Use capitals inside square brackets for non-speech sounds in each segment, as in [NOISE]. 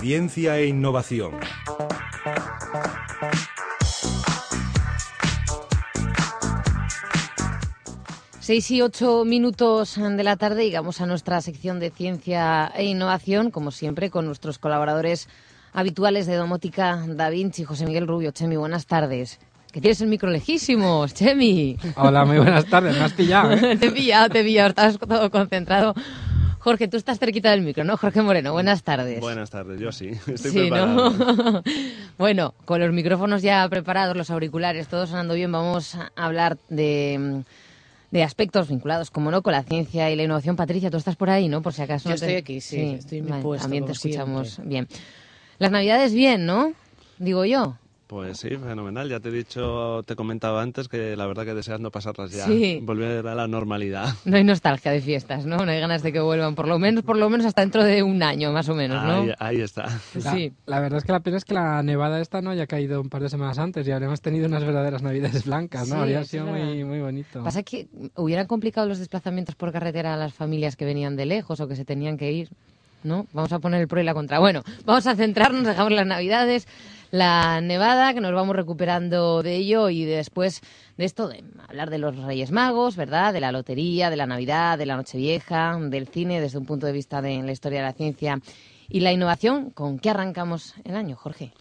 Ciencia e innovación. Seis y ocho minutos de la tarde llegamos a nuestra sección de ciencia e innovación, como siempre, con nuestros colaboradores habituales de Domótica, Da Vinci, José Miguel Rubio. Chemi, buenas tardes. Que tienes el micro lejísimos, Chemi. Hola, muy buenas tardes. Me has pillado, ¿eh? [LAUGHS] te he pillado, te he pillado. Estabas todo concentrado. Jorge, tú estás cerquita del micro, ¿no? Jorge Moreno, buenas tardes. Buenas tardes, yo sí, [LAUGHS] estoy Sí, preparado. ¿no? [LAUGHS] bueno, con los micrófonos ya preparados, los auriculares, todo sonando bien, vamos a hablar de, de aspectos vinculados, como no, con la ciencia y la innovación. Patricia, tú estás por ahí, ¿no? Por si acaso. Yo no te- estoy aquí, sí, estoy en mi puesto, También te escuchamos siempre. bien. Las navidades bien, ¿no? Digo yo. Pues sí, fenomenal. Ya te he dicho, te comentaba antes que la verdad que deseando pasarlas ya, Sí. volver a la normalidad. No hay nostalgia de fiestas, ¿no? No hay ganas de que vuelvan, por lo menos, por lo menos hasta dentro de un año, más o menos, ¿no? Ahí, ahí está. La, Sí. la verdad es que la pena es que la nevada esta no haya caído un par de semanas antes y habríamos tenido unas verdaderas navidades blancas, ¿no? Sí, Habría sido verdad. muy, muy bonito. Pasa que hubieran complicado los desplazamientos por carretera a las familias que venían de lejos o que se tenían que ir, ¿no? Vamos a poner el pro y la contra. Bueno, vamos a centrarnos, dejamos las navidades, la nevada, que nos vamos recuperando de ello y después de esto, de hablar de los Reyes Magos, ¿verdad? De la lotería, de la Navidad, de la Nochevieja, del cine desde un punto de vista de la historia de la ciencia y la innovación. ¿Con qué arrancamos el año, Jorge?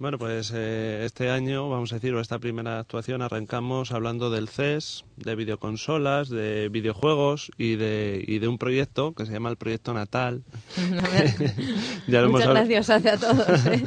Bueno, pues eh, este año, vamos a decir, o esta primera actuación, arrancamos hablando del CES, de videoconsolas, de videojuegos y de, y de un proyecto que se llama el Proyecto Natal. [LAUGHS] [LAUGHS] Ya, lo muchas gracias a todos. ¿eh?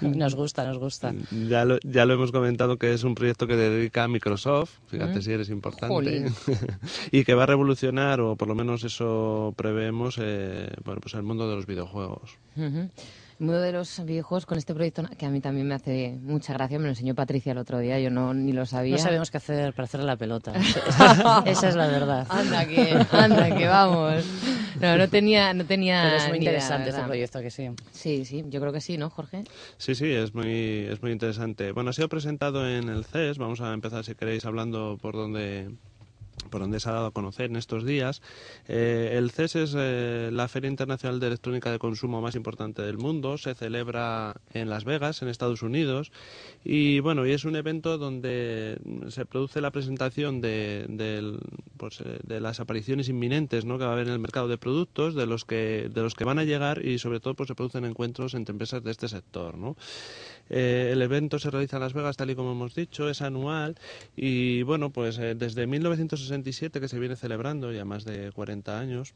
Nos gusta, nos gusta. ya, lo, ya lo hemos comentado que es un proyecto que dedica a Microsoft, fíjate si eres importante, [LAUGHS] y que va a revolucionar, o por lo menos eso preveemos, eh, bueno, pues el mundo de los videojuegos. El mundo de los videojuegos con este proyecto que a mí también me hace mucha gracia, me lo enseñó Patricia el otro día, yo no ni lo sabía. No sabemos qué hacer para hacerle la pelota. [LAUGHS] Esa, es la verdad. Anda que, anda que vamos. No, no tenía, no tenía. Pero es muy idea, interesante este proyecto, que sí. Sí, sí, yo creo que sí, ¿no, Jorge? Sí, sí, es muy, es muy interesante. Bueno, ha sido presentado en el CES. Vamos a empezar, si queréis, hablando por donde por donde se ha dado a conocer en estos días. Eh, el CES es eh, la Feria Internacional de Electrónica de Consumo más importante del mundo. Se celebra en Las Vegas, en Estados Unidos. Y bueno, y es un evento donde se produce la presentación de, pues, eh, de las apariciones inminentes ¿no? que va a haber en el mercado de productos, de los que, de los que van a llegar y sobre todo pues, se producen encuentros entre empresas de este sector. ¿no? Eh, el evento se realiza en Las Vegas, tal y como hemos dicho, es anual y bueno, pues eh, desde 1967 que se viene celebrando, ya más de 40 años.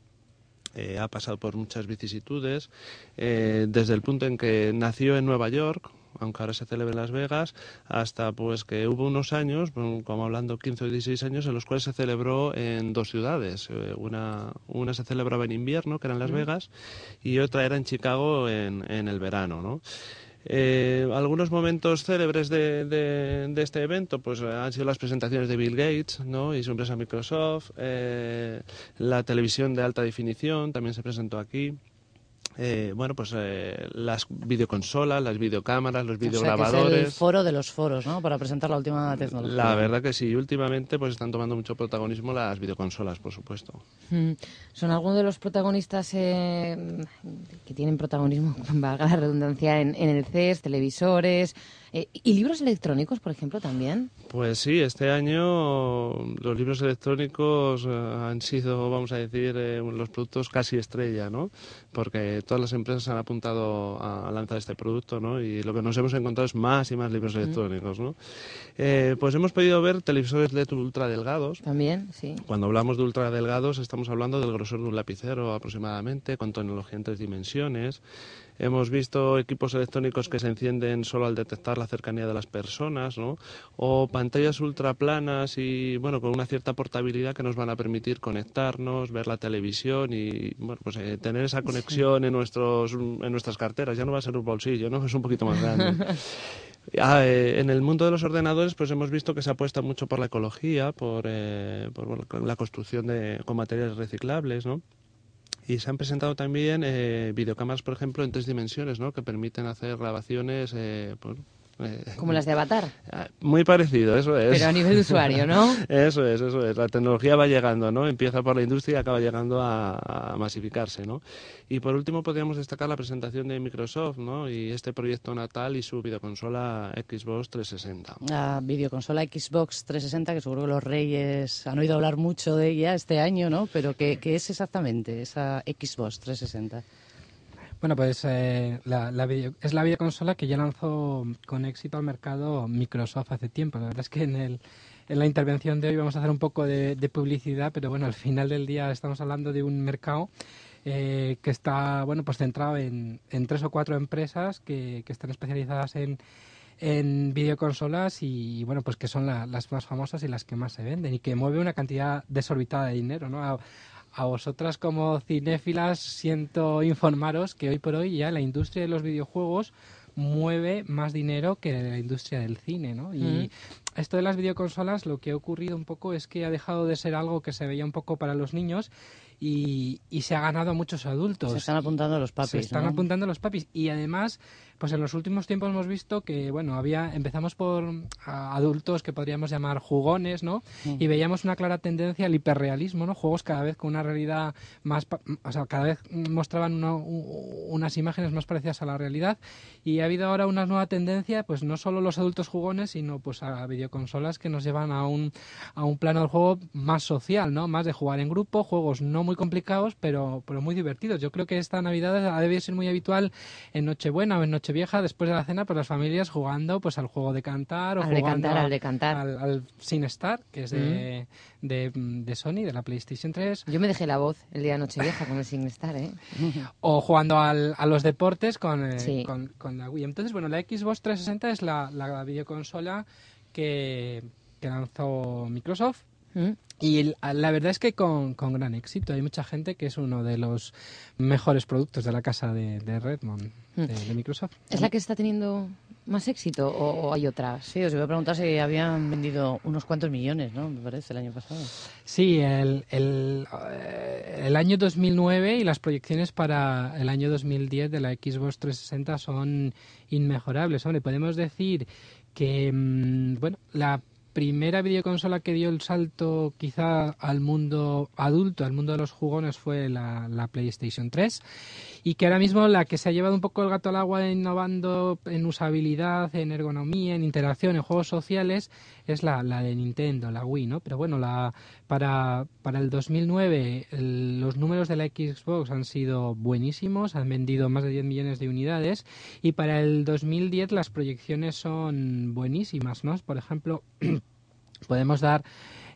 eh, ha pasado por muchas vicisitudes, eh, desde el punto en que nació en Nueva York, aunque ahora se celebra en Las Vegas, hasta pues que hubo unos años, como hablando 15 o 16 años, en los cuales se celebró en dos ciudades. Una, una se celebraba en invierno, que era en Las Vegas, y otra era en Chicago en, en el verano, ¿no? Eh, algunos momentos célebres de, de- este evento pues eh, han sido las presentaciones de Bill Gates ¿no? y su empresa Microsoft, eh, la televisión de alta definición también se presentó aquí. Eh, bueno, pues eh, las videoconsolas, las videocámaras, los O sea, que es videograbadores. el foro de los foros, ¿no? Para presentar la última tecnología. La verdad que sí, últimamente pues están tomando mucho protagonismo las videoconsolas, por supuesto. Mm. Son algunos de los protagonistas eh, que tienen protagonismo, [LAUGHS] valga la redundancia, en, en el CES, televisores eh, y libros electrónicos, por ejemplo, también. Pues sí, este año los libros electrónicos eh, han sido, vamos a decir, eh, los productos casi estrella, ¿no? Porque todas las empresas han apuntado a lanzar este producto, ¿no? Y lo que nos hemos encontrado es más y más libros electrónicos, ¿no? Eh, pues hemos podido ver televisores LED ultra delgados. También, sí. Cuando hablamos de ultra delgados estamos hablando del grosor de un lapicero aproximadamente, con tecnología en tres dimensiones. Hemos visto equipos electrónicos que se encienden solo al detectar la cercanía de las personas, ¿no? O pantallas ultraplanas y, bueno, con una cierta portabilidad que nos van a permitir conectarnos, ver la televisión y, bueno, pues eh, tener esa conexión en, nuestros, en nuestras carteras. Ya no va a ser un bolsillo, ¿no? [LAUGHS] Es un poquito más grande. [LAUGHS] Ah, eh, en el mundo de los ordenadores, pues hemos visto que se apuesta mucho por la ecología, por, eh, por, la construcción de, con materiales reciclables, ¿no? Y se han presentado también eh, videocámaras, por ejemplo, en tres dimensiones, ¿no? Que permiten hacer grabaciones, eh, por- Eh, Como las de Avatar, ah, Muy parecido, eso es. pero a nivel de usuario, ¿no? [LAUGHS] Eso es, eso es. La tecnología va llegando, ¿no? Empieza por la industria y acaba llegando a, a masificarse, ¿no? Y por último podríamos destacar la presentación de Microsoft, ¿no? Y este proyecto natal y su videoconsola Xbox 360. La videoconsola Xbox 360, que seguro que los reyes han oído hablar mucho de ella este año, ¿no? Pero ¿qué, qué es exactamente esa Xbox 360? Bueno, pues eh, la, video- es la videoconsola que ya lanzó con éxito al mercado Microsoft hace tiempo. La verdad es que en, el, en la intervención de hoy vamos a hacer un poco de, de publicidad, pero bueno, al final del día estamos hablando de un mercado eh, que está bueno pues centrado en, en tres o cuatro empresas que, que están especializadas en, en videoconsolas y bueno pues que son la- las más famosas y las que más se venden y que mueve una cantidad desorbitada de dinero, ¿no? A vosotras como cinéfilas siento informaros que hoy por hoy ya la industria de los videojuegos mueve más dinero que la industria del cine, ¿no? Y Mm. esto de las videoconsolas lo que ha ocurrido un poco es que ha dejado de ser algo que se veía un poco para los niños y, y se ha ganado a muchos adultos. Se están apuntando los papis, Se están ¿no? apuntando los papis. Y además, pues en los últimos tiempos hemos visto que, bueno, había, empezamos por a- adultos que podríamos llamar jugones, ¿no? Mm. Y veíamos una clara tendencia al hiperrealismo, ¿no? Juegos cada vez con una realidad más, o sea, cada vez mostraban una- unas imágenes más parecidas a la realidad. Y ha habido ahora una nueva tendencia, pues no solo los adultos jugones, sino pues a videoconsolas que nos llevan a un, a un plano del juego más social, ¿no? Más de jugar en grupo, juegos no muy complicados, pero, pero muy divertidos. Yo creo que esta Navidad ha debido ser muy habitual en Nochebuena o en Nochevieja, después de la cena, pues las familias jugando pues al juego de cantar o Al de jugando cantar, a- al de cantar. al, al Sin Star, que es de, de, de Sony, de la PlayStation 3, Yo me dejé la voz el día de Nochevieja con el SingStar, ¿eh? [LAUGHS] o jugando al- a los deportes con, eh, Sí. con, con la Wii. Entonces, bueno, la Xbox 360 es la, la videoconsola que, que lanzó Microsoft. Mm. Y la verdad es que con, con gran éxito. Hay mucha gente que es uno de los mejores productos de la casa de, de Redmond, de, de Microsoft. ¿Es la que está teniendo más éxito o, o hay otras? Sí, os iba a preguntar si habían vendido unos cuantos millones, ¿no? Me parece, el año pasado. Sí, el, el, eh, el año 2009 y las proyecciones para el año 2010 de la Xbox 360 son inmejorables. Hombre, podemos decir que, mm, bueno, la primera videoconsola que dio el salto quizá al mundo adulto, al mundo de los jugones, fue la, la PlayStation 3 y que ahora mismo la que se ha llevado un poco el gato al agua innovando en usabilidad, en ergonomía, en interacción, en juegos sociales, es la, de Nintendo, la Wii, ¿no? Pero bueno, la, para, el 2009 el- los números de la Xbox han sido buenísimos, han vendido más de 10 millones de unidades y para el 2010 las proyecciones son buenísimas, ¿no? Por ejemplo, [CLEARS THROAT] podemos dar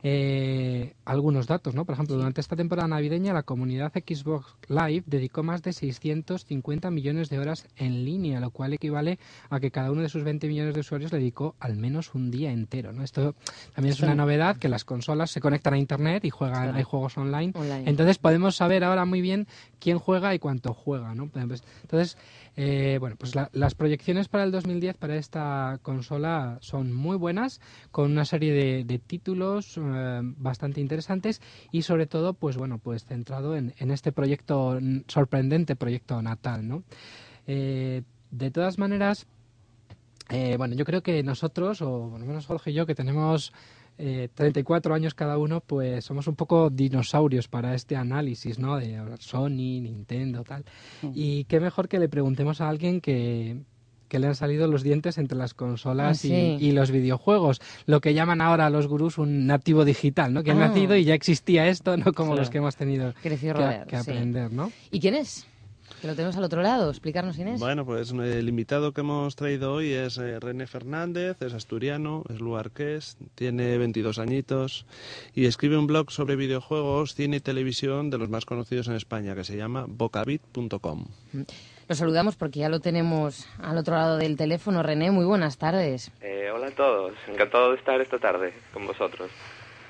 eh, algunos datos, ¿no? Por ejemplo, durante esta temporada navideña la comunidad Xbox Live dedicó más de 650 millones de horas en línea, lo cual equivale a que cada uno de sus 20 millones de usuarios le dedicó al menos un día entero, ¿no? Esto también es una no- novedad que las consolas se conectan a internet y juegan, Claro. hay juegos online. Online. Entonces podemos saber ahora muy bien quién juega y cuánto juega, ¿no? Entonces, eh, bueno, pues la- las proyecciones para el 2010 para esta consola son muy buenas, con una serie de, títulos eh, bastante interesantes y sobre todo, pues bueno, pues centrado en, este proyecto sorprendente proyecto natal, ¿no? Eh, de todas maneras, bueno, yo creo que nosotros, o por lo menos Jorge y yo, que tenemos eh, 34 años cada uno, pues somos un poco dinosaurios para este análisis, ¿no? De Sony, Nintendo, tal. Y qué mejor que le preguntemos a alguien que, que le han salido los dientes entre las consolas Ah, y- sí. y, los videojuegos. Lo que llaman ahora los gurús un nativo digital, ¿no? Que ha Ah. nacido y ya existía esto, no como Claro. los que hemos tenido Creció que, sí. aprender, ¿no? ¿Y quién es? Que lo tenemos al otro lado. Explicarnos es. Bueno, pues el invitado que hemos traído hoy es eh, René Fernández, es asturiano, es luarqués, tiene 22 añitos y escribe un blog sobre videojuegos, cine y televisión de los más conocidos en España que se llama bocabit.com. Lo saludamos porque ya lo tenemos al otro lado del teléfono. René, muy buenas tardes. Eh, hola a todos, encantado de estar esta tarde con vosotros.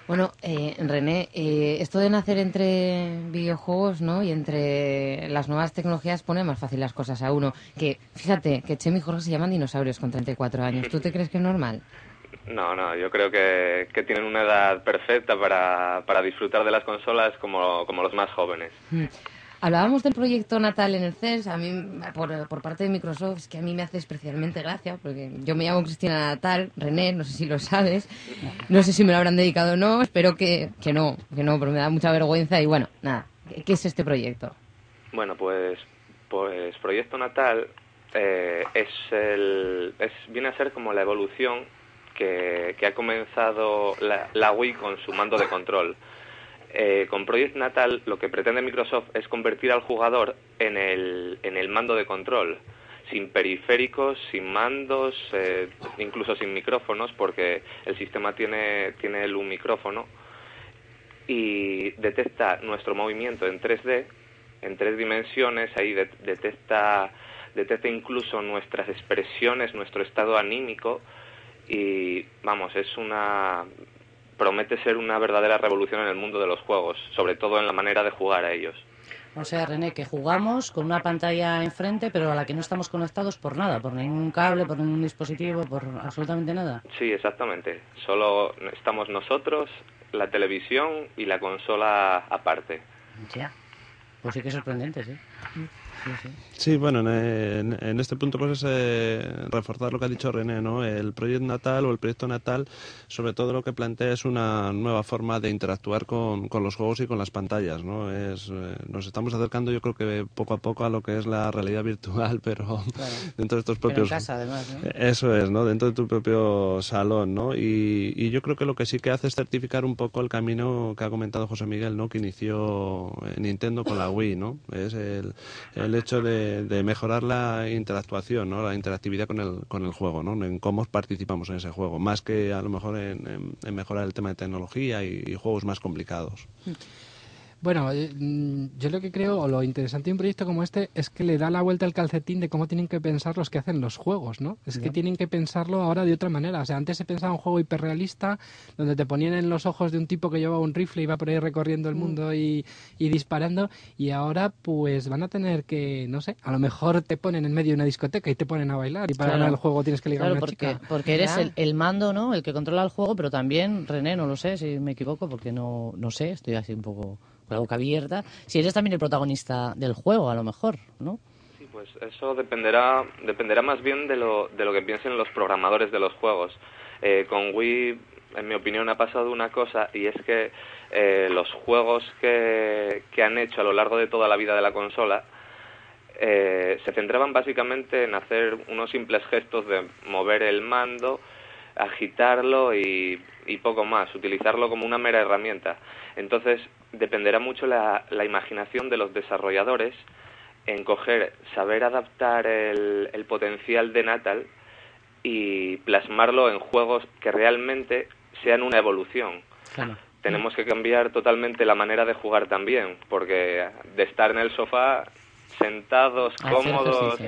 Bueno, eh, René, eh, esto de nacer entre videojuegos ¿no? y entre las nuevas tecnologías pone más fácil las cosas a uno. Que fíjate que Chemi y Jorge se llaman dinosaurios con 34 años. ¿Tú te crees que es normal? No, no, yo creo que, que tienen una edad perfecta para, para disfrutar de las consolas como, como los más jóvenes. Hablábamos del proyecto Natal en el CES, a mí, por, por, parte de Microsoft, es que a mí me hace especialmente gracia, porque yo me llamo Cristina Natal, René, no sé si lo sabes, no sé si me lo habrán dedicado o no, espero que, que no, que no, pero me da mucha vergüenza y bueno, nada, ¿qué es este proyecto? Bueno, pues, pues Proyecto Natal eh, es el, es, viene a ser como la evolución que, que ha comenzado la, la Wii con su mando de control. Eh, con Project Natal lo que pretende Microsoft es convertir al jugador en el, en el mando de control, sin periféricos, sin mandos, eh, incluso sin micrófonos, porque el sistema tiene, tiene un micrófono y detecta nuestro movimiento en 3D, en tres dimensiones, ahí de, detecta, detecta incluso nuestras expresiones, nuestro estado anímico y vamos, es una promete ser una verdadera revolución en el mundo de los juegos, sobre todo en la manera de jugar a ellos. O sea, René, que jugamos con una pantalla enfrente, pero a la que no estamos conectados por nada, por ningún cable, por ningún dispositivo, por absolutamente nada. Sí, exactamente. Solo estamos nosotros, la televisión y la consola aparte. Ya. Pues sí que es sorprendente, sí. Sí, bueno, en, en, este punto pues es eh, reforzar lo que ha dicho René, ¿no? El proyecto Natal o el proyecto Natal, sobre todo lo que plantea es una nueva forma de interactuar con, con los juegos y con las pantallas, ¿no? Es, eh, nos estamos acercando yo creo que poco a poco a lo que es la realidad virtual, [LAUGHS] pero Claro. dentro de estos propios... Pero en casa, además, ¿no? Eso es, ¿no? Dentro de tu propio salón, ¿no? Y, y yo creo que lo que sí que hace es certificar un poco el camino que ha comentado José Miguel, ¿no? Que inició Nintendo con la Wii, ¿no? Es el, el hecho de, de mejorar la interactuación, ¿no? La interactividad con el, con el juego, ¿no? En cómo participamos en ese juego, más que a lo mejor en, mejorar el tema de tecnología y, y juegos más complicados. Bueno, eh, mm, yo lo que creo, o lo interesante de un proyecto como este, es que le da la vuelta al calcetín de cómo tienen que pensar los que hacen los juegos, ¿no? Es que tienen que pensarlo ahora de otra manera. O sea, antes se pensaba un juego hiperrealista, donde te ponían en los ojos de un tipo que llevaba un rifle y iba por ahí recorriendo el mundo y, y disparando, y ahora pues van a tener que, no sé, a lo mejor te ponen en medio de una discoteca y te ponen a bailar, y para Claro. ganar el juego tienes que ligar a Claro, una porque, chica. porque eres el, el mando, ¿no? El que controla el juego, pero también, René, no lo sé si me equivoco, porque no, no sé, estoy así un poco la boca abierta. Si eres también el protagonista del juego, a lo mejor, ¿no? Sí, pues eso dependerá, dependerá más bien de lo, de lo que piensen los programadores de los juegos. Eh, con Wii, en mi opinión, ha pasado una cosa y es que eh, los juegos que, que han hecho a lo largo de toda la vida de la consola eh, se centraban básicamente en hacer unos simples gestos de mover el mando, agitarlo y poco más, utilizarlo como una mera herramienta. Entonces, dependerá mucho la, la imaginación de los desarrolladores en coger, saber adaptar el, el potencial de Natal y plasmarlo en juegos que realmente sean una evolución. Claro. Tenemos que cambiar totalmente la manera de jugar también, porque de estar en el sofá sentados, cómodos.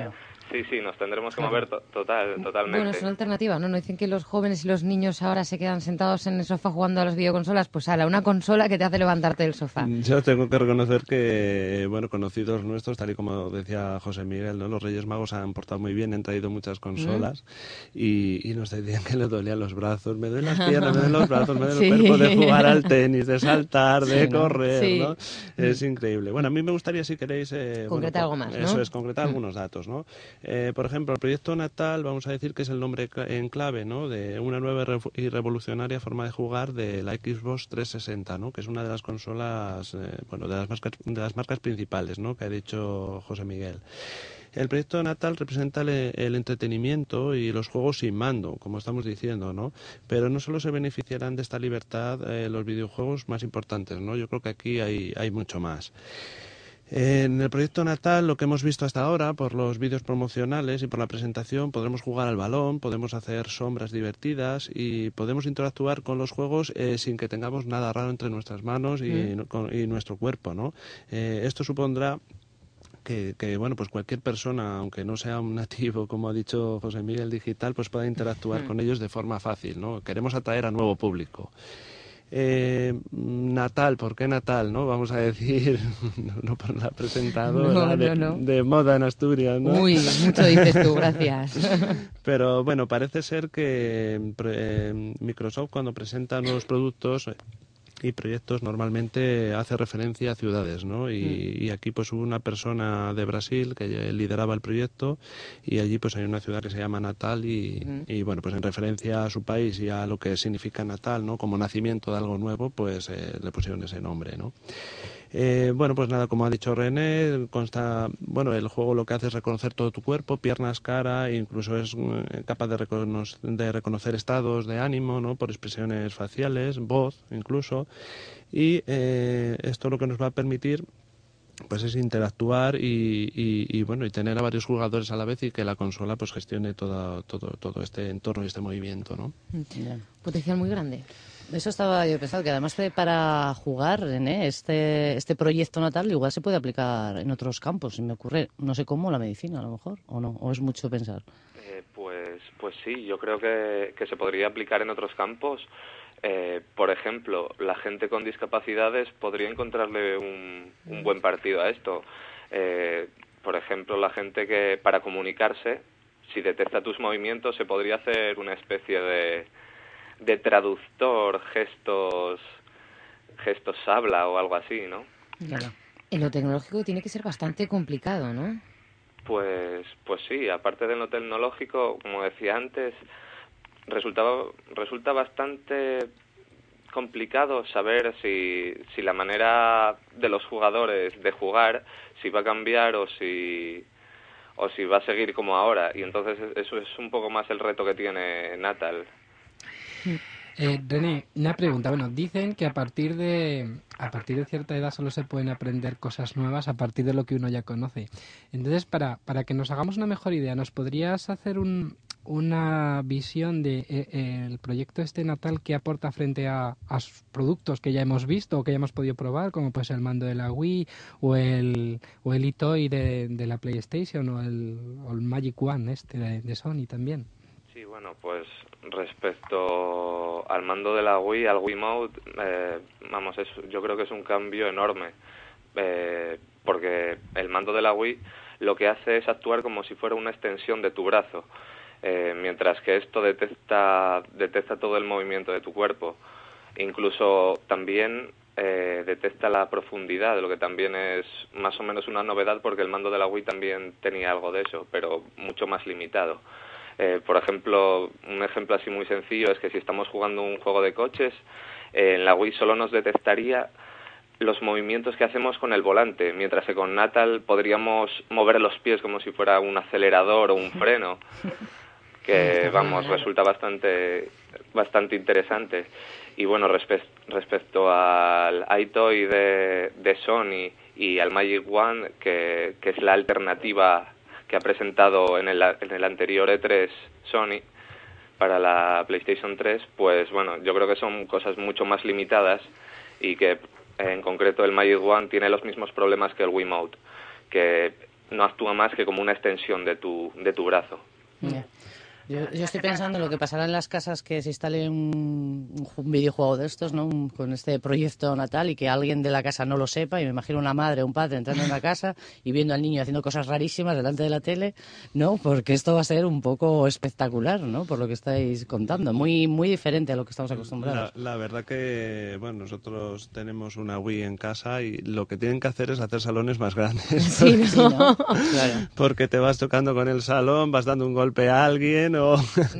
Sí, sí, nos tendremos que mover to- total, totalmente. Bueno, es una alternativa, ¿no? No dicen que los jóvenes y los niños ahora se quedan sentados en el sofá jugando a las videoconsolas. Pues ala, una consola que te hace levantarte del sofá. Yo tengo que reconocer que, bueno, conocidos nuestros, tal y como decía José Miguel, ¿no? los Reyes Magos han portado muy bien, han traído muchas consolas y, y nos decían que le dolían los brazos, me duelen las piernas, me duelen los brazos, me duele [LAUGHS] Sí. el cuerpo de jugar al tenis, de saltar, de Sí, ¿no? correr, Sí. ¿no? Es increíble. Bueno, a mí me gustaría, si queréis... eh, Concretar bueno, algo más, ¿no? Eso es, concretar algunos datos, ¿no? Eh, por ejemplo, el proyecto Natal, vamos a decir que es el nombre en clave, ¿no? De una nueva y revolucionaria forma de jugar de la Xbox 360, ¿no? Que es una de las consolas, eh, bueno, de las marcas, de las marcas principales, ¿no? Que ha dicho José Miguel. El proyecto Natal representa el, el entretenimiento y los juegos sin mando, como estamos diciendo, ¿no? Pero no solo se beneficiarán de esta libertad eh, los videojuegos más importantes, ¿no? Yo creo que aquí hay, hay mucho más. En el proyecto Natal, lo que hemos visto hasta ahora, por los vídeos promocionales y por la presentación, podremos jugar al balón, podemos hacer sombras divertidas y podemos interactuar con los juegos eh, sin que tengamos nada raro entre nuestras manos y, con- y nuestro cuerpo, ¿no? Eh, esto supondrá que, que, bueno pues cualquier persona aunque no sea un nativo como ha dicho José Miguel digital pues pueda interactuar con ellos de forma fácil no queremos atraer a nuevo público eh, Natal, ¿por qué Natal? ¿no? Vamos a decir, [LAUGHS] no, no por la presentadora No, de, no, no. de moda en Asturias, ¿no? Uy, mucho dices tú, gracias. [LAUGHS] Pero bueno, parece ser que eh, Microsoft cuando presenta nuevos productos y proyectos normalmente hace referencia a ciudades, ¿no? Y, Mm. y aquí pues hubo una persona de Brasil que lideraba el proyecto y allí pues hay una ciudad que se llama Natal y, y, bueno pues en referencia a su país y a lo que significa Natal, ¿no? Como nacimiento de algo nuevo pues eh, le pusieron ese nombre, ¿no? Eh, bueno, pues nada, como ha dicho René, consta, bueno, el juego lo que hace es reconocer todo tu cuerpo, piernas, cara, incluso es eh, capaz de, recono- de reconocer estados de ánimo, ¿no? Por expresiones faciales, voz, incluso. Y eh, esto lo que nos va a permitir pues es interactuar y, y- bueno y tener a varios jugadores a la vez y que la consola pues gestione todo todo todo este entorno y este movimiento no Ya. Potencial muy grande. Eso estaba yo pensando, que además de para jugar, René, este, este proyecto natal igual se puede aplicar en otros campos, se me ocurre, no sé cómo, la medicina a lo mejor, o no, o es mucho pensar. Eh, pues, pues sí, yo creo que, que se podría aplicar en otros campos. Eh, por ejemplo, la gente con discapacidades podría encontrarle un, un buen partido a esto. Eh, por ejemplo, la gente que para comunicarse, si detecta tus movimientos, se podría hacer una especie de, de traductor, gestos, gestos habla o algo así, ¿no? Claro. En lo tecnológico tiene que ser bastante complicado, ¿no? Pues, pues sí, aparte de lo tecnológico, como decía antes, resultaba, resulta bastante complicado saber si, si la manera de los jugadores de jugar, si va a cambiar o si, o si va a seguir como ahora. Y entonces eso es un poco más el reto que tiene Natal. Eh, René, una pregunta. Bueno, dicen que a partir de a partir de cierta edad solo se pueden aprender cosas nuevas a partir de lo que uno ya conoce. Entonces, para, para que nos hagamos una mejor idea, ¿nos podrías hacer un, una visión de eh, proyecto este natal que aporta frente a, a productos que ya hemos visto o que ya hemos podido probar, como pues el mando de la Wii o el o el eToy de, de la PlayStation o el, o el Magic One este de, de Sony también? Sí, bueno, pues respecto al mando de la Wii, al Wiimote, eh, vamos, es, yo creo que es un cambio enorme, eh, porque el mando de la Wii lo que hace es actuar como si fuera una extensión de tu brazo, eh, mientras que esto detecta, detecta todo el movimiento de tu cuerpo. Incluso también eh, detecta la profundidad, lo que también es más o menos una novedad porque el mando de la Wii también tenía algo de eso, pero mucho más limitado. Eh, por ejemplo, un ejemplo así muy sencillo es que si estamos jugando un juego de coches, eh, en la Wii solo nos detectaría los movimientos que hacemos con el volante, mientras que con Natal podríamos mover los pies como si fuera un acelerador o un freno, que vamos, resulta bastante bastante interesante. Y bueno, respe- respecto al iToy de, de Sony y al Magic One, que, que es la alternativa que ha presentado en el, en el anterior E3 Sony para la PlayStation 3, pues bueno, yo creo que son cosas mucho más limitadas y que en concreto el Magic One tiene los mismos problemas que el Wiimote, que no actúa más que como una extensión de tu, de tu brazo. Yo, yo estoy pensando en lo que pasará en las casas que se instale un, un ju- un videojuego de estos, ¿no? Un- con este proyecto natal y que alguien de la casa no lo sepa. Y me imagino una madre o un padre entrando en la casa y viendo al niño haciendo cosas rarísimas delante de la tele, ¿no? Porque esto va a ser un poco espectacular, ¿no? Por lo que estáis contando. Muy, muy diferente a lo que estamos acostumbrados. La, la verdad que, bueno, nosotros tenemos una Wii en casa y lo que tienen que hacer es hacer salones más grandes. [LAUGHS] Sí, ¿no? Sí, [LAUGHS] ¿no? Claro. Porque te vas tocando con el salón, vas dando un golpe a alguien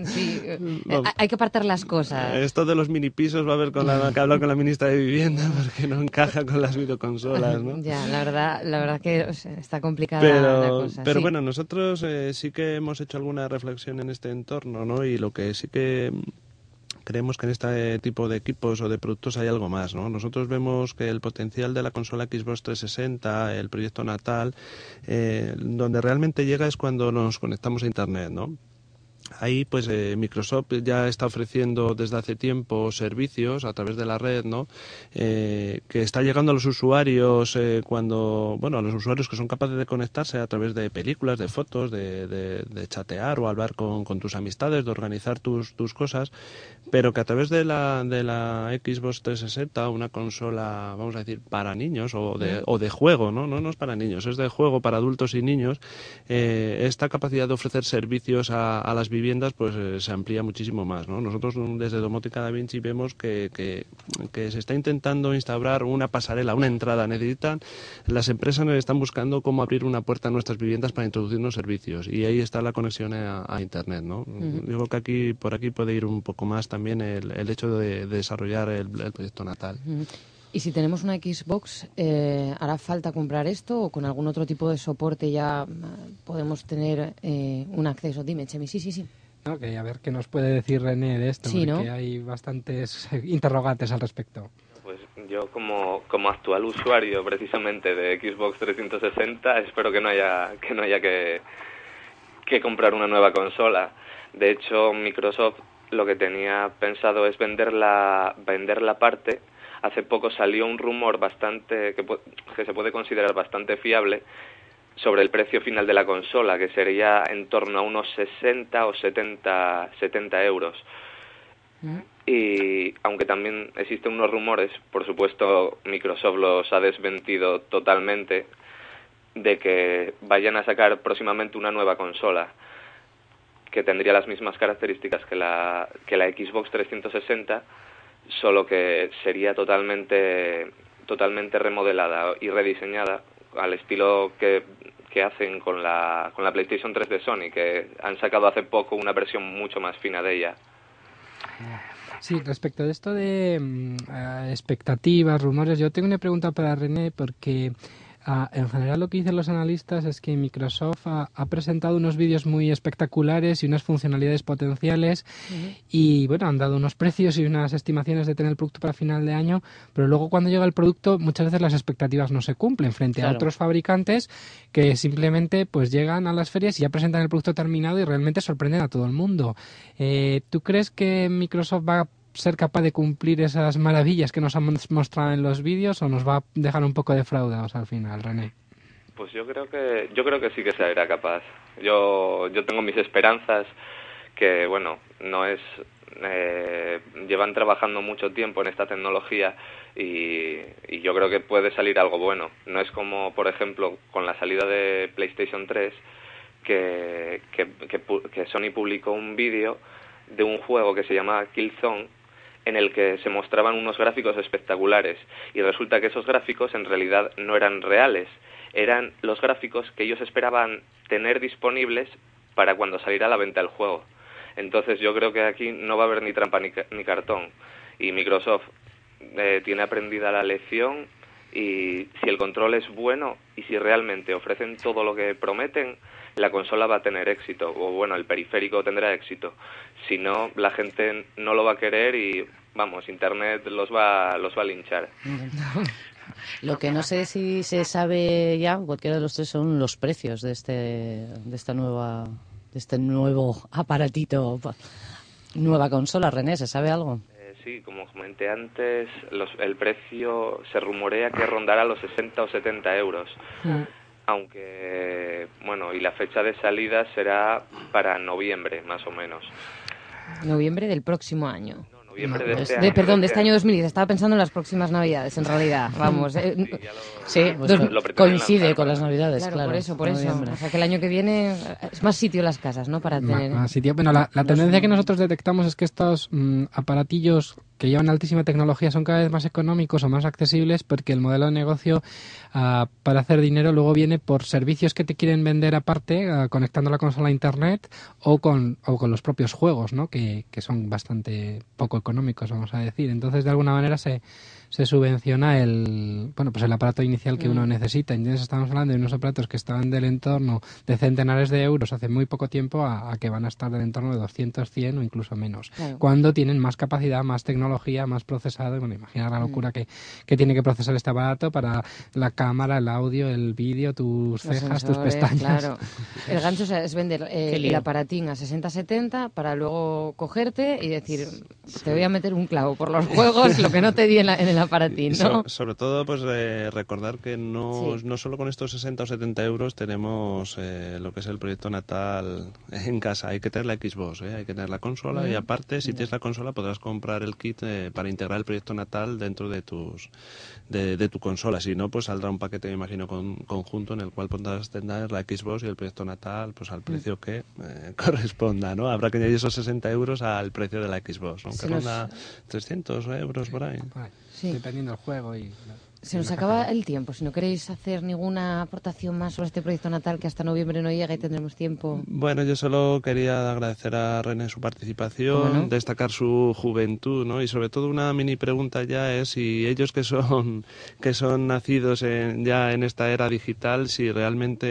Sí, eh, [LAUGHS] hay que apartar las cosas. Esto de los mini pisos va a haber con la, que hablar con la ministra de Vivienda [LAUGHS] porque no encaja con las videoconsolas, ¿no? Ya, la verdad, la verdad que o sea, está complicada la Pero, cosa. pero sí. bueno, nosotros eh, sí que hemos hecho alguna reflexión en este entorno, ¿no? Y lo que sí que mm, creemos que en este tipo de equipos o de productos hay algo más, ¿no? Nosotros vemos que el potencial de la consola Xbox 360, el proyecto Natal, eh, donde realmente llega es cuando nos conectamos a Internet, ¿no? Ahí, pues, eh, Microsoft ya está ofreciendo desde hace tiempo servicios a través de la red, ¿no? Eh, que está llegando a los usuarios eh, cuando, bueno, a los usuarios que son capaces de conectarse a través de películas, de fotos, de, de- de chatear o hablar con, con tus amistades, de organizar tus, tus cosas, pero que a través de la, de la Xbox 360, una consola, vamos a decir, para niños o de, o de juego, ¿no? No, no es para niños, es de juego para adultos y niños, eh, esta capacidad de ofrecer servicios a, a las las viviendas pues eh, se amplía muchísimo más. ¿no? Nosotros mm, desde Domótica Da Vinci vemos que, que, que se está intentando instaurar una pasarela, una entrada. Necesitan, las empresas están buscando cómo abrir una puerta a nuestras viviendas para introducirnos servicios y ahí está la conexión a, a Internet. ¿no? Digo que aquí por aquí puede ir un poco más también el, el hecho de, de desarrollar el, el proyecto natal. Y si tenemos una Xbox, eh, ¿hará falta comprar esto o con algún otro tipo de soporte ya eh, podemos tener eh, un acceso? Dime, Chemi, sí, sí, sí. No, que a ver qué nos puede decir René de esto, Sí, ¿no? porque hay bastantes [LAUGHS] interrogantes al respecto. Pues yo como, como actual usuario precisamente de Xbox 360 espero que no haya que no haya que, que comprar una nueva consola. De hecho, Microsoft lo que tenía pensado es vender la, vender la parte. Hace poco salió un rumor bastante que, que se puede considerar bastante fiable sobre el precio final de la consola, que sería en torno a unos 60 o 70, 70 euros. Y aunque también existen unos rumores, por supuesto Microsoft los ha desmentido totalmente, de que vayan a sacar próximamente una nueva consola que tendría las mismas características que la, que la Xbox 360, solo que sería totalmente, totalmente remodelada y rediseñada al estilo que, que hacen con la, con la PlayStation 3 de Sony, que han sacado hace poco una versión mucho más fina de ella. Sí, respecto de esto de mm, expectativas, rumores, yo tengo una pregunta para René porque ah, en general lo que dicen los analistas es que Microsoft ha, ha presentado unos vídeos muy espectaculares y unas funcionalidades potenciales y bueno, han dado unos precios y unas estimaciones de tener el producto para final de año, pero luego cuando llega el producto muchas veces las expectativas no se cumplen frente a otros fabricantes que simplemente pues llegan a las ferias y ya presentan el producto terminado y realmente sorprenden a todo el mundo. Eh, ¿Tú crees que Microsoft va a ser capaz de cumplir esas maravillas que nos han mostrado en los vídeos o nos va a dejar un poco defraudados al final, René? Pues yo creo que yo creo que sí que será capaz. Yo yo tengo mis esperanzas que bueno no es eh, llevan trabajando mucho tiempo en esta tecnología y, yo creo que puede salir algo bueno. No es como por ejemplo con la salida de PlayStation 3 que que, que, que Sony publicó un vídeo de un juego que se llama Killzone en el que se mostraban unos gráficos espectaculares y resulta que esos gráficos en realidad no eran reales, eran los gráficos que ellos esperaban tener disponibles para cuando saliera a la venta el juego. Entonces yo creo que aquí no va a haber ni trampa ni, ni cartón y Microsoft eh, tiene aprendida la lección y si el control es bueno y si realmente ofrecen todo lo que prometen, la consola va a tener éxito, o bueno, el periférico tendrá éxito. Si no, la gente no lo va a querer y, vamos, Internet los va, los va a linchar. [LAUGHS] Lo que no sé si se sabe ya, cualquiera de los tres, son los precios de este, de esta nueva, de este nuevo aparatito, pa- nueva consola. René, ¿se sabe algo? Eh, sí, como comenté antes, los- el precio se rumorea que rondará los 60 o 70 euros. Aunque, bueno, y la fecha de salida será para noviembre, más o menos. Noviembre del próximo año. No, noviembre No, de este De, año. perdón, de este este año 2010. Estaba pensando en las próximas navidades, en realidad. [LAUGHS] Vamos. eh, Sí, ya lo- Sí, pues lo coincide lanzar con las Navidades, claro, claro. por eso, por eso. O sea, que el año que viene es más sitio las casas, ¿no? Para tener... más sitio. Bueno, la, la tendencia que nosotros detectamos es que estos mm, aparatillos que llevan altísima tecnología son cada vez más económicos o más accesibles porque el modelo de negocio ah, para hacer dinero luego viene por servicios que te quieren vender aparte, ah, conectando la consola internet o con, o con los propios juegos, ¿no? Que, que son bastante poco económicos, vamos a decir. Entonces, de alguna manera se, se subvenciona el bueno pues el aparato inicial que uno necesita. Entonces estamos hablando de unos aparatos que estaban del entorno de centenares de euros hace muy poco tiempo a, a que van a estar del entorno de 200, 100 o incluso menos. Claro. Cuando tienen más capacidad, más tecnología, más procesado. Bueno, imagina la locura que, que tiene que procesar este aparato para la cámara, el audio, el vídeo, tus Los cejas, tus pestañas. Claro. [LAUGHS] El gancho es vender eh, el aparatín a 60-70 para luego cogerte y decir, te voy a meter un clavo por los juegos, lo que no te di en, la- en el Y so- ¿no? sobre todo, pues eh, recordar que no, Sí. no solo con estos 60 o 70 euros tenemos eh, lo que es el proyecto natal en casa. Hay que tener la Xbox, ¿eh? hay que tener la consola y aparte, si tienes la consola, podrás comprar el kit eh, para integrar el proyecto natal dentro de tus de, de tu consola. Si no, pues saldrá un paquete, me imagino, con, conjunto en el cual podrás tener la Xbox y el proyecto natal pues al precio que eh, [LAUGHS] corresponda, ¿no? Habrá que añadir esos 60 euros al precio de la Xbox, ¿no? Se que nos- ronda 300 euros por ahí. Sí. Dependiendo del juego y... Se nos acaba el tiempo. Si no queréis hacer ninguna aportación más sobre este proyecto natal que hasta noviembre no llega y tendremos tiempo. Bueno, yo solo quería agradecer a René su participación, destacar su juventud, ¿no? Y sobre todo una mini pregunta ya es si ellos que son [LAUGHS] que son nacidos en- ya en esta era digital, si realmente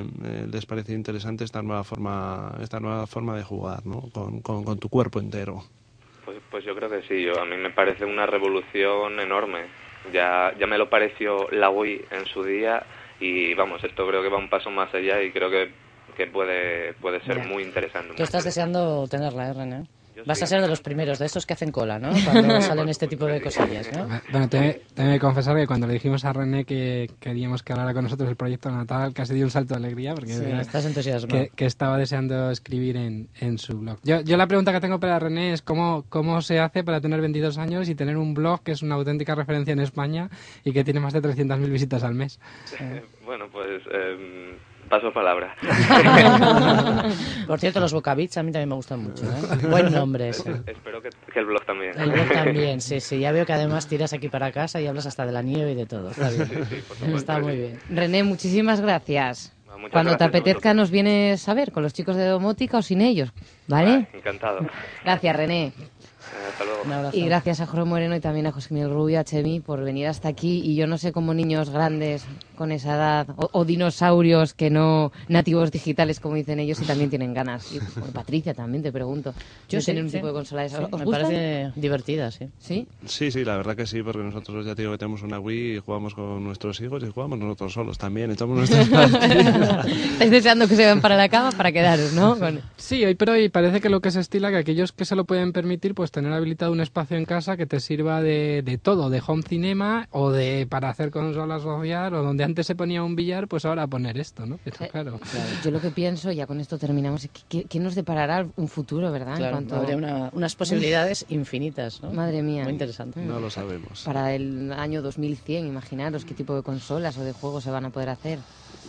eh, les parece interesante esta nueva forma esta nueva forma de jugar, ¿no? Con, con, con tu cuerpo entero. Pues, yo creo que sí, yo, a mí me parece una revolución enorme. Ya, ya me lo pareció la Wii en su día y vamos, esto creo que va un paso más allá y creo que, que puede, puede ser Ya. muy interesante. Tú estás deseando tenerla, ¿eh, René? Vas a ser de los primeros, de estos que hacen cola, ¿no? Cuando [LAUGHS] salen este tipo de cosillas, ¿no? Bueno, tengo que confesar que cuando le dijimos a René que queríamos que hablara con nosotros del proyecto Natal, casi dio un salto de alegría porque Sí, era- estás entusiasmado. que, que estaba deseando escribir en, en su blog. Yo, yo la pregunta que tengo para René es cómo, cómo se hace para tener 22 años y tener un blog que es una auténtica referencia en España y que tiene más de 300.000 visitas al mes. [LAUGHS] Bueno, pues em, paso palabra. Por cierto, los Bocavits a mí también me gustan mucho, ¿eh? [LAUGHS] Buen nombre ese. Espero que, que el blog también. El blog también, sí, sí. Ya veo que además tiras aquí para casa y hablas hasta de la nieve y de todo. Está bien. Está muy bien. René, muchísimas gracias. Muchas Cuando te gracias apetezca nos vienes a ver con los chicos de domótica o sin ellos, ¿vale? Encantado. Gracias, René. Hasta luego. Un abrazo. Y gracias a Jorge Moreno y también a José Miguel Rubio, a Chemi, por venir hasta aquí. Y yo no sé cómo niños grandes con esa edad, o, o dinosaurios que no nativos digitales, como dicen ellos, y también tienen ganas. Y, bueno, Patricia, también te pregunto. Yo sí, un sí. tipo de consola de esas. Sí, ¿Os me gustan? parece divertida, sí. ¿Sí? Sí, sí, la verdad que sí, porque nosotros ya digo que tenemos una Wii y jugamos con nuestros hijos y jugamos nosotros solos también, echamos nuestras. [LAUGHS] Estáis deseando que se vayan para la cama para quedaros, ¿no? [LAUGHS] Con- Sí, hoy por hoy parece que lo que se estila, que aquellos que se lo pueden permitir, pues tener habilitado un espacio en casa que te sirva de, de todo, de home cinema o de para hacer consolas social o donde antes se ponía un billar, pues ahora poner esto, ¿no? Pero Eh, claro. Yo lo que pienso, ya con esto terminamos, ¿qué, nos deparará un futuro, verdad? En cuanto- habría una- unas posibilidades [LAUGHS] infinitas, ¿no? Madre mía. Muy interesante. No lo sabemos. Para el año 2100, imaginaros qué tipo de consolas o de juegos se van a poder hacer.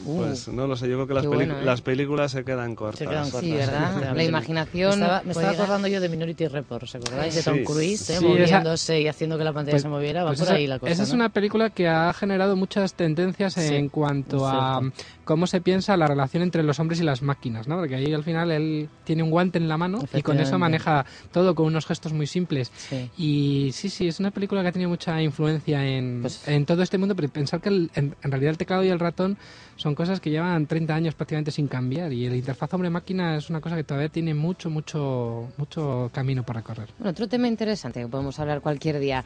Uh, Pues no lo sé, yo creo que las, bueno, ¿eh? las películas se quedan cortas. Se quedan cortas. Sí, ¿verdad? La imaginación Me estaba, me acordando yo de Minority Report, ¿os acordáis? De Sí. Tom Cruise, ¿eh? Sí, moviéndose y haciendo que la pantalla Pues- se moviera. Va pues por esa, ahí la cosa, esa es ¿no? una película que ha generado muchas tendencias Sí, en cuanto a cómo se piensa la relación entre los hombres y las máquinas, ¿no? Porque ahí al final él tiene un guante en la mano y con eso maneja todo con unos gestos muy simples. Sí. Y sí, sí, es una película que ha tenido mucha influencia en, Pues- en todo este mundo, pero pensar que el- en, en realidad el teclado y el ratón son cosas que llevan 30 años prácticamente sin cambiar y el interfaz hombre-máquina es una cosa que todavía tiene mucho, mucho, mucho camino por recorrer otro tema interesante que podemos hablar cualquier día.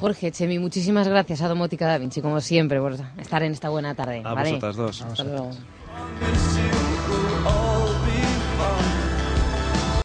Jorge, Chemi, muchísimas gracias a Domótica Da Vinci, como siempre, por estar en esta buena tarde. A ¿vale? vosotras dos. Hasta luego.